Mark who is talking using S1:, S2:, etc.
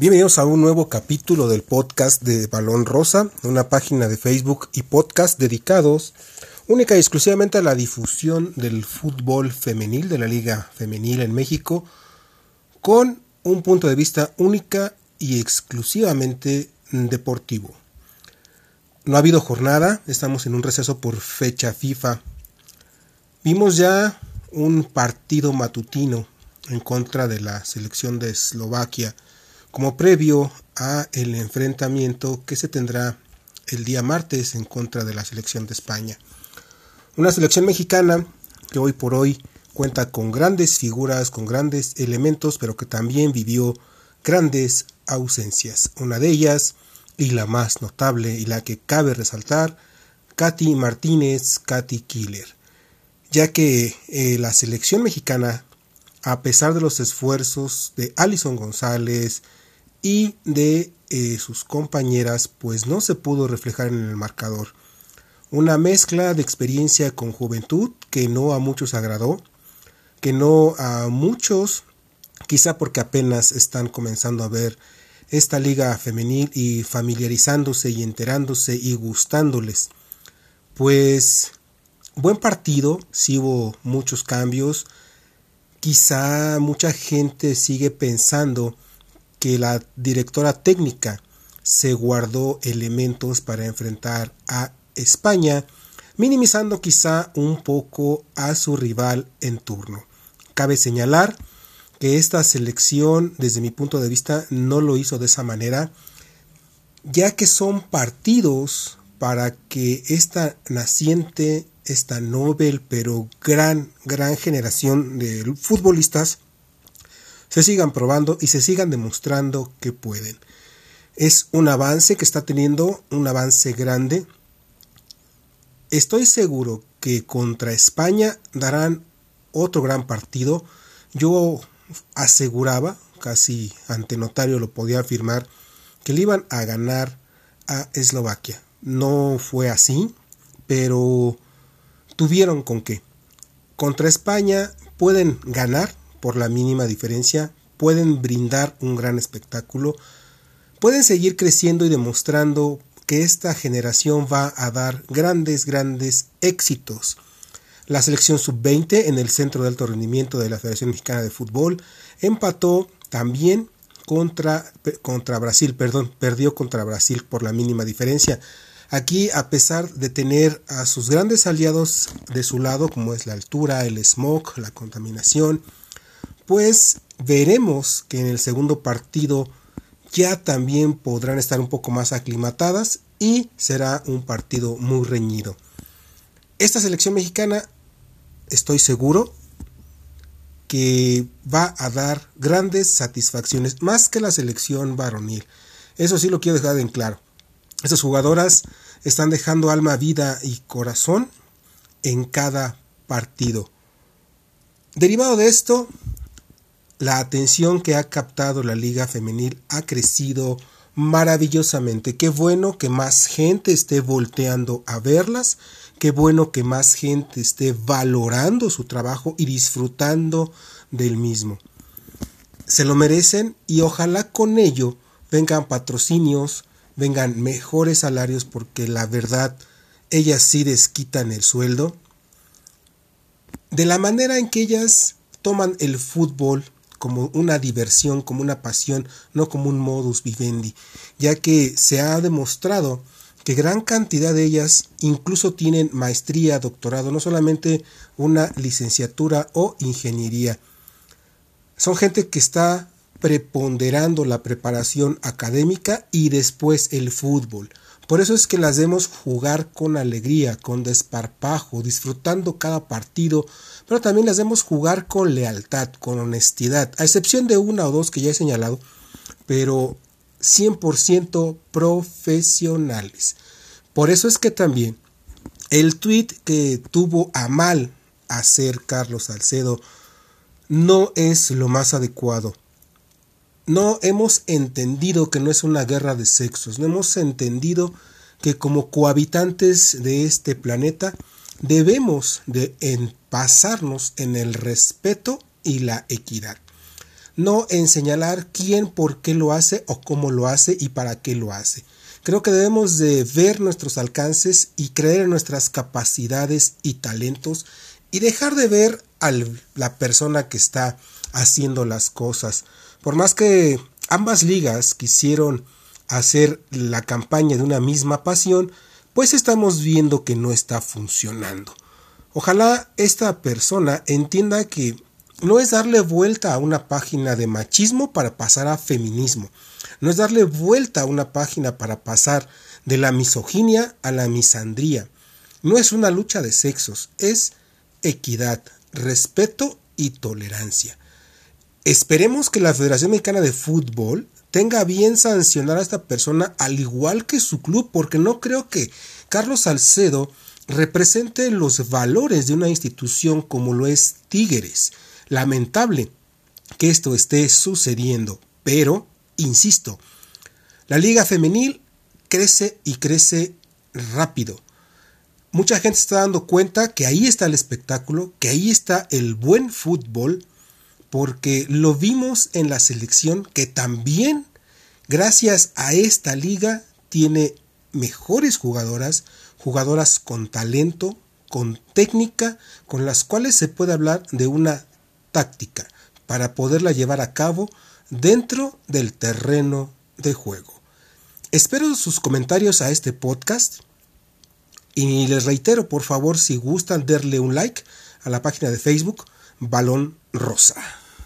S1: Bienvenidos a un nuevo capítulo del podcast de Balón Rosa, una página de Facebook y podcast dedicados única y exclusivamente a la difusión del fútbol femenil, de la liga femenil en México, con un punto de vista única y exclusivamente deportivo. No ha habido jornada, estamos en un receso por fecha FIFA. Vimos ya un partido matutino en contra de la selección de Eslovaquia como previo a el enfrentamiento que se tendrá el día martes en contra de la selección de España. Una selección mexicana que hoy por hoy cuenta con grandes figuras, con grandes elementos, pero que también vivió grandes ausencias. Una de ellas, y la más notable y la que cabe resaltar, Katy Martínez, Katy Killer, ya que eh, la selección mexicana, a pesar de los esfuerzos de Alison González, y de eh, sus compañeras pues no se pudo reflejar en el marcador. Una mezcla de experiencia con juventud que no a muchos agradó, que no a muchos, quizá porque apenas están comenzando a ver esta liga femenil y familiarizándose y enterándose y gustándoles. Pues buen partido, sí hubo muchos cambios, quizá mucha gente sigue pensando que la directora técnica se guardó elementos para enfrentar a España, minimizando quizá un poco a su rival en turno. Cabe señalar que esta selección, desde mi punto de vista, no lo hizo de esa manera, ya que son partidos para que esta naciente, esta noble pero gran, gran generación de futbolistas se sigan probando y se sigan demostrando que pueden. Es un avance que está teniendo, un avance grande. Estoy seguro que contra España darán otro gran partido. Yo aseguraba, casi ante notario lo podía afirmar, que le iban a ganar a Eslovaquia. No fue así, pero tuvieron con qué. Contra España pueden ganar, por la mínima diferencia, pueden brindar un gran espectáculo, pueden seguir creciendo y demostrando que esta generación va a dar grandes, grandes éxitos. La selección sub-20 en el Centro de Alto Rendimiento de la Federación Mexicana de Fútbol empató también contra, contra Brasil, perdón, perdió contra Brasil por la mínima diferencia. Aquí, a pesar de tener a sus grandes aliados de su lado, como es la altura, el smog, la contaminación, pues veremos que en el segundo partido ya también podrán estar un poco más aclimatadas y será un partido muy reñido. Esta selección mexicana estoy seguro que va a dar grandes satisfacciones, más que la selección varonil. Eso sí lo quiero dejar en claro. Estas jugadoras están dejando alma, vida y corazón en cada partido. Derivado de esto, la atención que ha captado la liga femenil ha crecido maravillosamente. Qué bueno que más gente esté volteando a verlas, qué bueno que más gente esté valorando su trabajo y disfrutando del mismo. Se lo merecen y ojalá con ello vengan patrocinios, vengan mejores salarios porque la verdad ellas sí desquitan el sueldo. De la manera en que ellas toman el fútbol como una diversión, como una pasión, no como un modus vivendi, ya que se ha demostrado que gran cantidad de ellas incluso tienen maestría, doctorado, no solamente una licenciatura o ingeniería. Son gente que está preponderando la preparación académica y después el fútbol. Por eso es que las vemos jugar con alegría, con desparpajo, disfrutando cada partido, pero también las vemos jugar con lealtad, con honestidad, a excepción de una o dos que ya he señalado, pero 100% profesionales. Por eso es que también el tweet que tuvo a mal hacer Carlos Salcedo no es lo más adecuado no hemos entendido que no es una guerra de sexos, no hemos entendido que como cohabitantes de este planeta debemos de pasarnos en el respeto y la equidad. no en señalar quién, por qué lo hace o cómo lo hace y para qué lo hace. Creo que debemos de ver nuestros alcances y creer en nuestras capacidades y talentos y dejar de ver a la persona que está haciendo las cosas. Por más que ambas ligas quisieron hacer la campaña de una misma pasión, pues estamos viendo que no está funcionando. Ojalá esta persona entienda que no es darle vuelta a una página de machismo para pasar a feminismo. No es darle vuelta a una página para pasar de la misoginia a la misandría. No es una lucha de sexos, es equidad, respeto y tolerancia. Esperemos que la Federación Mexicana de Fútbol tenga bien sancionar a esta persona al igual que su club, porque no creo que Carlos Salcedo represente los valores de una institución como lo es Tigres. Lamentable que esto esté sucediendo, pero, insisto, la liga femenil crece y crece rápido. Mucha gente está dando cuenta que ahí está el espectáculo, que ahí está el buen fútbol, porque lo vimos en la selección que también, gracias a esta liga, tiene mejores jugadoras, jugadoras con talento, con técnica, con las cuales se puede hablar de una táctica para poderla llevar a cabo dentro del terreno de juego. Espero sus comentarios a este podcast y les reitero por favor si gustan darle un like a la página de Facebook Balón Rosa.